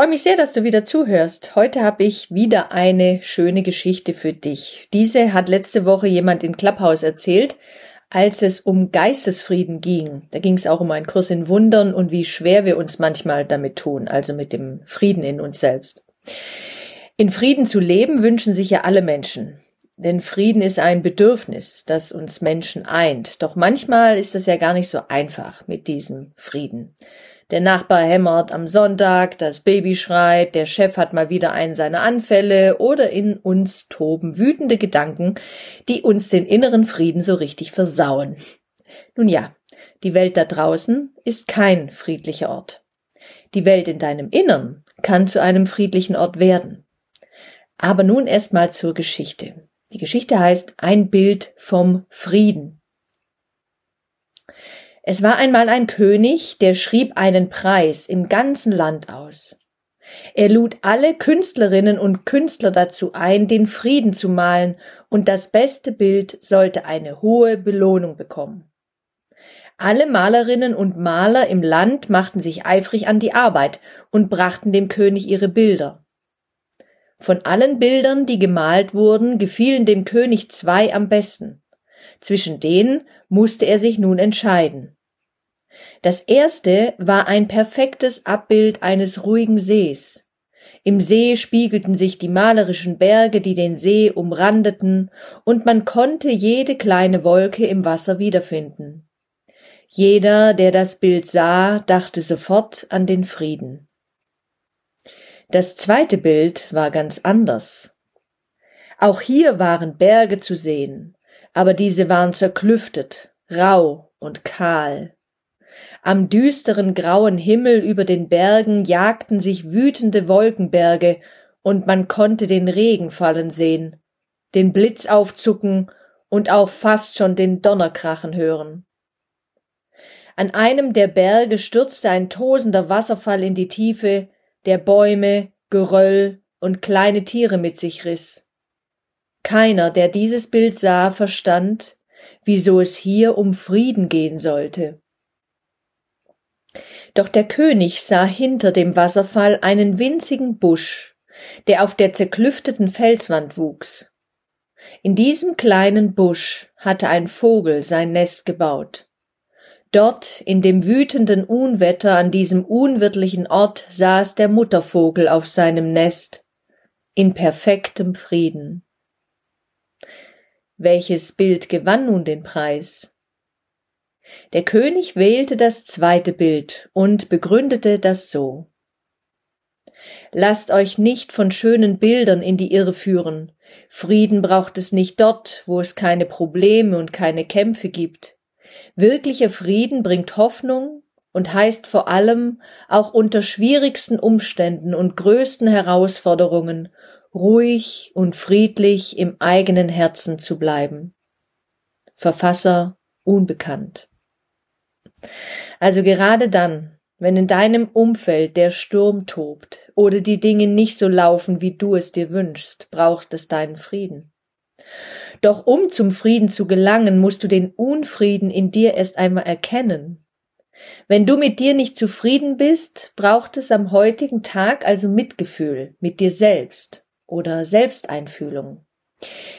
Freue mich sehr, dass du wieder zuhörst. Heute habe ich wieder eine schöne Geschichte für dich. Diese hat letzte Woche jemand in Clubhouse erzählt, als es um Geistesfrieden ging. Da ging es auch um einen Kurs in Wundern und wie schwer wir uns manchmal damit tun, also mit dem Frieden in uns selbst. In Frieden zu leben wünschen sich ja alle Menschen. Denn Frieden ist ein Bedürfnis, das uns Menschen eint. Doch manchmal ist es ja gar nicht so einfach mit diesem Frieden. Der Nachbar hämmert am Sonntag, das Baby schreit, der Chef hat mal wieder einen seiner Anfälle oder in uns toben wütende Gedanken, die uns den inneren Frieden so richtig versauen. Nun ja, die Welt da draußen ist kein friedlicher Ort. Die Welt in deinem Innern kann zu einem friedlichen Ort werden. Aber nun erstmal zur Geschichte. Die Geschichte heißt Ein Bild vom Frieden. Es war einmal ein König, der schrieb einen Preis im ganzen Land aus. Er lud alle Künstlerinnen und Künstler dazu ein, den Frieden zu malen, und das beste Bild sollte eine hohe Belohnung bekommen. Alle Malerinnen und Maler im Land machten sich eifrig an die Arbeit und brachten dem König ihre Bilder. Von allen Bildern, die gemalt wurden, gefielen dem König zwei am besten. Zwischen denen musste er sich nun entscheiden. Das erste war ein perfektes Abbild eines ruhigen Sees. Im See spiegelten sich die malerischen Berge, die den See umrandeten, und man konnte jede kleine Wolke im Wasser wiederfinden. Jeder, der das Bild sah, dachte sofort an den Frieden. Das zweite Bild war ganz anders. Auch hier waren Berge zu sehen, aber diese waren zerklüftet, rau und kahl. Am düsteren grauen Himmel über den Bergen jagten sich wütende Wolkenberge, und man konnte den Regen fallen sehen, den Blitz aufzucken und auch fast schon den Donnerkrachen hören. An einem der Berge stürzte ein tosender Wasserfall in die Tiefe, der Bäume, Geröll und kleine Tiere mit sich riss. Keiner, der dieses Bild sah, verstand, wieso es hier um Frieden gehen sollte. Doch der König sah hinter dem Wasserfall einen winzigen Busch, der auf der zerklüfteten Felswand wuchs. In diesem kleinen Busch hatte ein Vogel sein Nest gebaut. Dort, in dem wütenden Unwetter an diesem unwirtlichen Ort, saß der Muttervogel auf seinem Nest, in perfektem Frieden. Welches Bild gewann nun den Preis? Der König wählte das zweite Bild und begründete das so. Lasst euch nicht von schönen Bildern in die Irre führen. Frieden braucht es nicht dort, wo es keine Probleme und keine Kämpfe gibt. Wirklicher Frieden bringt Hoffnung und heißt vor allem auch unter schwierigsten Umständen und größten Herausforderungen ruhig und friedlich im eigenen Herzen zu bleiben. Verfasser unbekannt. Also gerade dann, wenn in deinem Umfeld der Sturm tobt oder die Dinge nicht so laufen, wie du es dir wünschst, braucht es deinen Frieden. Doch um zum Frieden zu gelangen, musst du den Unfrieden in dir erst einmal erkennen. Wenn du mit dir nicht zufrieden bist, braucht es am heutigen Tag also Mitgefühl mit dir selbst oder Selbsteinfühlung.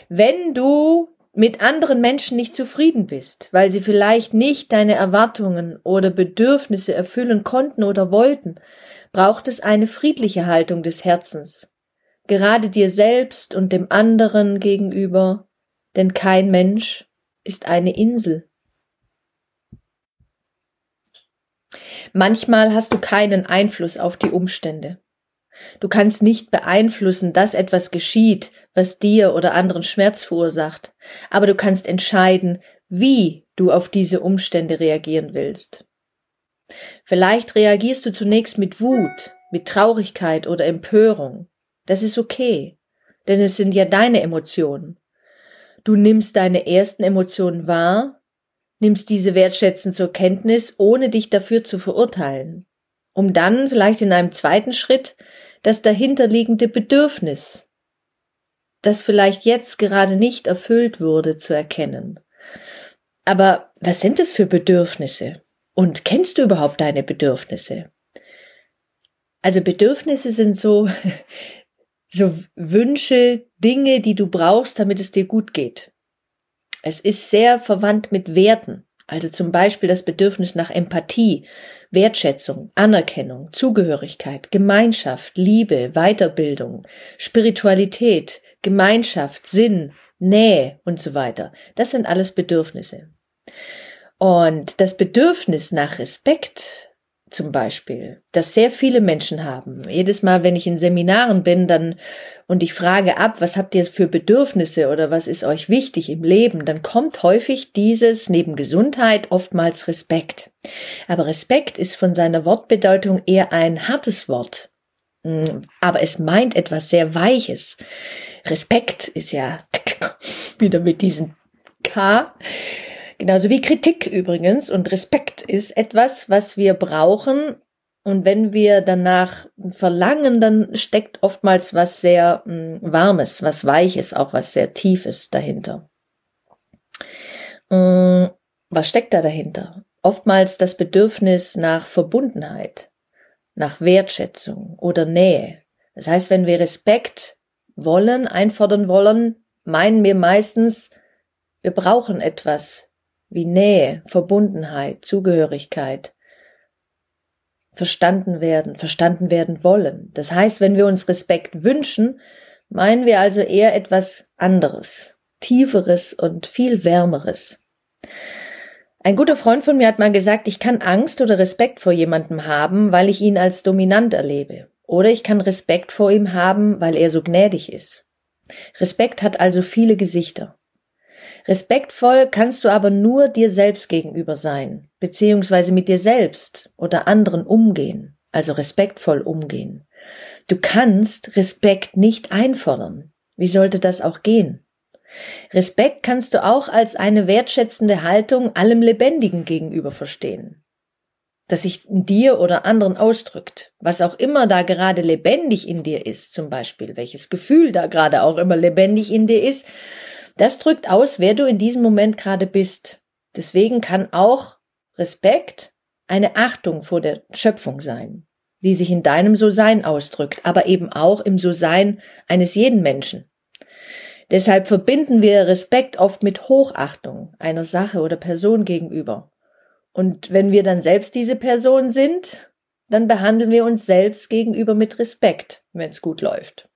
Wenn du mit anderen Menschen nicht zufrieden bist, weil sie vielleicht nicht deine Erwartungen oder Bedürfnisse erfüllen konnten oder wollten, braucht es eine friedliche Haltung des Herzens, gerade dir selbst und dem anderen gegenüber, denn kein Mensch ist eine Insel. Manchmal hast du keinen Einfluss auf die Umstände. Du kannst nicht beeinflussen, dass etwas geschieht, was dir oder anderen Schmerz verursacht, aber du kannst entscheiden, wie du auf diese Umstände reagieren willst. Vielleicht reagierst du zunächst mit Wut, mit Traurigkeit oder Empörung. Das ist okay, denn es sind ja deine Emotionen. Du nimmst deine ersten Emotionen wahr, nimmst diese wertschätzend zur Kenntnis, ohne dich dafür zu verurteilen, um dann vielleicht in einem zweiten Schritt das dahinterliegende Bedürfnis, das vielleicht jetzt gerade nicht erfüllt wurde, zu erkennen. Aber was sind es für Bedürfnisse? Und kennst du überhaupt deine Bedürfnisse? Also Bedürfnisse sind so, so Wünsche, Dinge, die du brauchst, damit es dir gut geht. Es ist sehr verwandt mit Werten. Also zum Beispiel das Bedürfnis nach Empathie, Wertschätzung, Anerkennung, Zugehörigkeit, Gemeinschaft, Liebe, Weiterbildung, Spiritualität, Gemeinschaft, Sinn, Nähe und so weiter. Das sind alles Bedürfnisse. Und das Bedürfnis nach Respekt zum Beispiel, das sehr viele Menschen haben. Jedes Mal, wenn ich in Seminaren bin, dann und ich frage ab, was habt ihr für Bedürfnisse oder was ist euch wichtig im Leben, dann kommt häufig dieses neben Gesundheit oftmals Respekt. Aber Respekt ist von seiner Wortbedeutung eher ein hartes Wort. Mm, aber es meint etwas sehr Weiches. Respekt ist ja wieder mit diesem K Genauso wie Kritik übrigens und Respekt ist etwas, was wir brauchen. Und wenn wir danach verlangen, dann steckt oftmals was sehr mh, hm, Warmes, was Weiches, auch was sehr Tiefes dahinter. Mh, hm, was steckt da dahinter? Oftmals das Bedürfnis nach Verbundenheit, nach Wertschätzung oder Nähe. Das heißt, wenn wir Respekt wollen, einfordern wollen, meinen wir meistens, wir brauchen etwas, wie Nähe, Verbundenheit, Zugehörigkeit, verstanden werden, verstanden werden wollen. Das heißt, wenn wir uns Respekt wünschen, meinen wir also eher etwas anderes, tieferes und viel wärmeres. Ein guter Freund von mir hat mal gesagt, ich kann Angst oder Respekt vor jemandem haben, weil ich ihn als dominant erlebe. Oder ich kann Respekt vor ihm haben, weil er so gnädig ist. Respekt hat also viele Gesichter. Respektvoll kannst du aber nur dir selbst gegenüber sein, beziehungsweise mit dir selbst oder anderen umgehen, also respektvoll umgehen. Du kannst Respekt nicht einfordern. Wie sollte das auch gehen? Respekt kannst du auch als eine wertschätzende Haltung allem Lebendigen gegenüber verstehen, das sich in dir oder anderen ausdrückt, was auch immer da gerade lebendig in dir ist, zum Beispiel, welches Gefühl da gerade auch immer lebendig in dir ist, das drückt aus, wer du in diesem Moment gerade bist. Deswegen kann auch Respekt eine Achtung vor der Schöpfung sein, die sich in deinem So-Sein ausdrückt, aber eben auch im So-Sein eines jeden Menschen. Deshalb verbinden wir Respekt oft mit Hochachtung einer Sache oder Person gegenüber. Und wenn wir dann selbst diese Person sind, dann behandeln wir uns selbst gegenüber mit Respekt, wenn es gut läuft.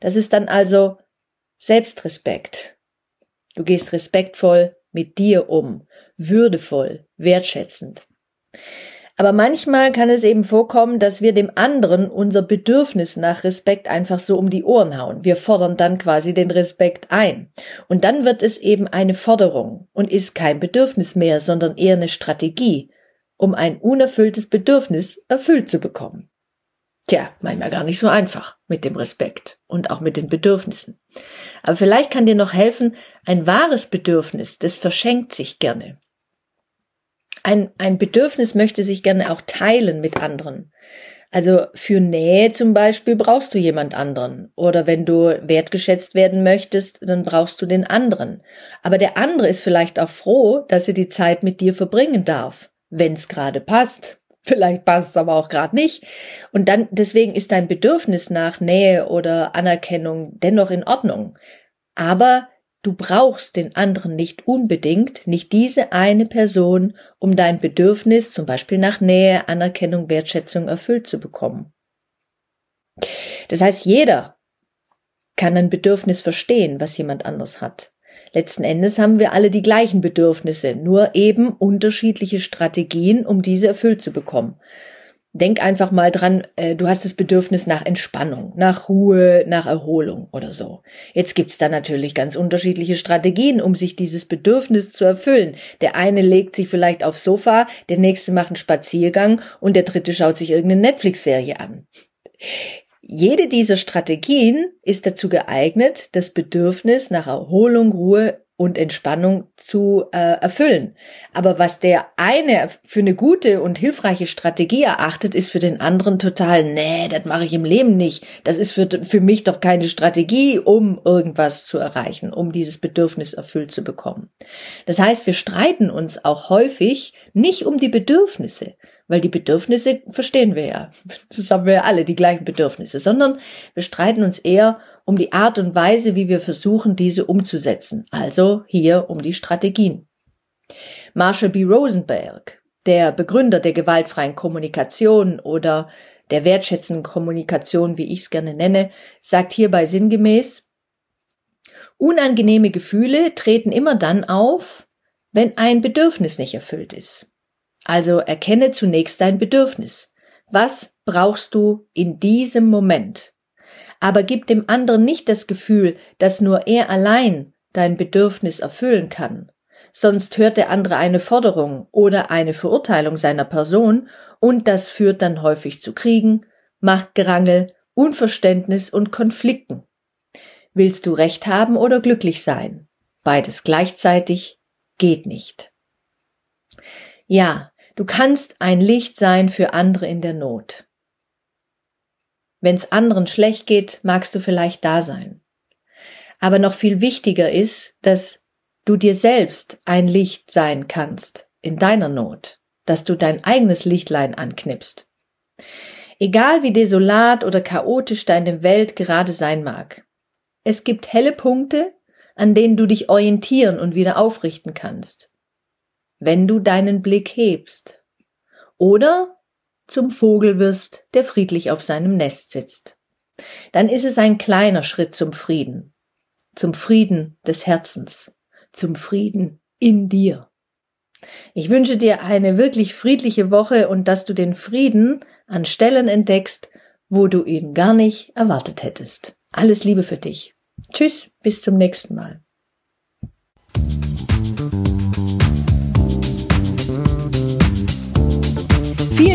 Das ist dann also Selbstrespekt, Du gehst respektvoll mit dir um, würdevoll, wertschätzend. Aber manchmal kann es eben vorkommen, dass wir dem anderen unser Bedürfnis nach Respekt einfach so um die Ohren hauen. Wir fordern dann quasi den Respekt ein. Und dann wird es eben eine Forderung und ist kein Bedürfnis mehr, sondern eher eine Strategie, um ein unerfülltes Bedürfnis erfüllt zu bekommen. Tja, manchmal gar nicht so einfach mit dem Respekt und auch mit den Bedürfnissen. Aber vielleicht kann dir noch helfen, ein wahres Bedürfnis, das verschenkt sich gerne. Ein, ein Bedürfnis möchte sich gerne auch teilen mit anderen. Also für Nähe zum Beispiel brauchst du jemand anderen. Oder wenn du wertgeschätzt werden möchtest, dann brauchst du den anderen. Aber der andere ist vielleicht auch froh, dass er die Zeit mit dir verbringen darf, wenn es gerade passt. Vielleicht passt es aber auch gerade nicht. Und dann, deswegen ist dein Bedürfnis nach Nähe oder Anerkennung dennoch in Ordnung. Aber du brauchst den anderen nicht unbedingt, nicht diese eine Person, um dein Bedürfnis zum Beispiel nach Nähe, Anerkennung, Wertschätzung erfüllt zu bekommen. Das heißt, jeder kann ein Bedürfnis verstehen, was jemand anders hat. Letzten Endes haben wir alle die gleichen Bedürfnisse, nur eben unterschiedliche Strategien, um diese erfüllt zu bekommen. Denk einfach mal dran, äh, du hast das Bedürfnis nach Entspannung, nach Ruhe, nach Erholung oder so. Jetzt gibt's da natürlich ganz unterschiedliche Strategien, um sich dieses Bedürfnis zu erfüllen. Der eine legt sich vielleicht aufs Sofa, der nächste macht einen Spaziergang und der dritte schaut sich irgendeine Netflix-Serie an. Jede dieser Strategien ist dazu geeignet, das Bedürfnis nach Erholung, Ruhe und Entspannung zu äh, erfüllen. Aber was der eine für eine gute und hilfreiche Strategie erachtet, ist für den anderen total, nee, das mache ich im Leben nicht. Das ist für, für mich doch keine Strategie, um irgendwas zu erreichen, um dieses Bedürfnis erfüllt zu bekommen. Das heißt, wir streiten uns auch häufig nicht um die Bedürfnisse, weil die Bedürfnisse verstehen wir ja. Das haben wir ja alle, die gleichen Bedürfnisse, sondern wir streiten uns eher um die Art und Weise, wie wir versuchen, diese umzusetzen. Also hier um die Strategien. Marshall B. Rosenberg, der Begründer der gewaltfreien Kommunikation oder der wertschätzenden Kommunikation, wie ich es gerne nenne, sagt hierbei sinngemäß, unangenehme Gefühle treten immer dann auf, wenn ein Bedürfnis nicht erfüllt ist. Also erkenne zunächst dein Bedürfnis. Was brauchst du in diesem Moment? Aber gib dem anderen nicht das Gefühl, dass nur er allein dein Bedürfnis erfüllen kann. Sonst hört der andere eine Forderung oder eine Verurteilung seiner Person und das führt dann häufig zu Kriegen, Machtgerangel, Unverständnis und Konflikten. Willst du Recht haben oder glücklich sein? Beides gleichzeitig geht nicht. Ja, du kannst ein Licht sein für andere in der Not. Wenn's anderen schlecht geht, magst du vielleicht da sein. Aber noch viel wichtiger ist, dass du dir selbst ein Licht sein kannst in deiner Not, dass du dein eigenes Lichtlein anknipst. Egal wie desolat oder chaotisch deine Welt gerade sein mag. Es gibt helle Punkte, an denen du dich orientieren und wieder aufrichten kannst wenn du deinen Blick hebst. Oder zum Vogel wirst, der friedlich auf seinem Nest sitzt. Dann ist es ein kleiner Schritt zum Frieden, zum Frieden des Herzens, zum Frieden in dir. Ich wünsche dir eine wirklich friedliche Woche und dass du den Frieden an Stellen entdeckst, wo du ihn gar nicht erwartet hättest. Alles Liebe für dich. Tschüss, bis zum nächsten Mal.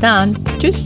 Dann. Tschüss.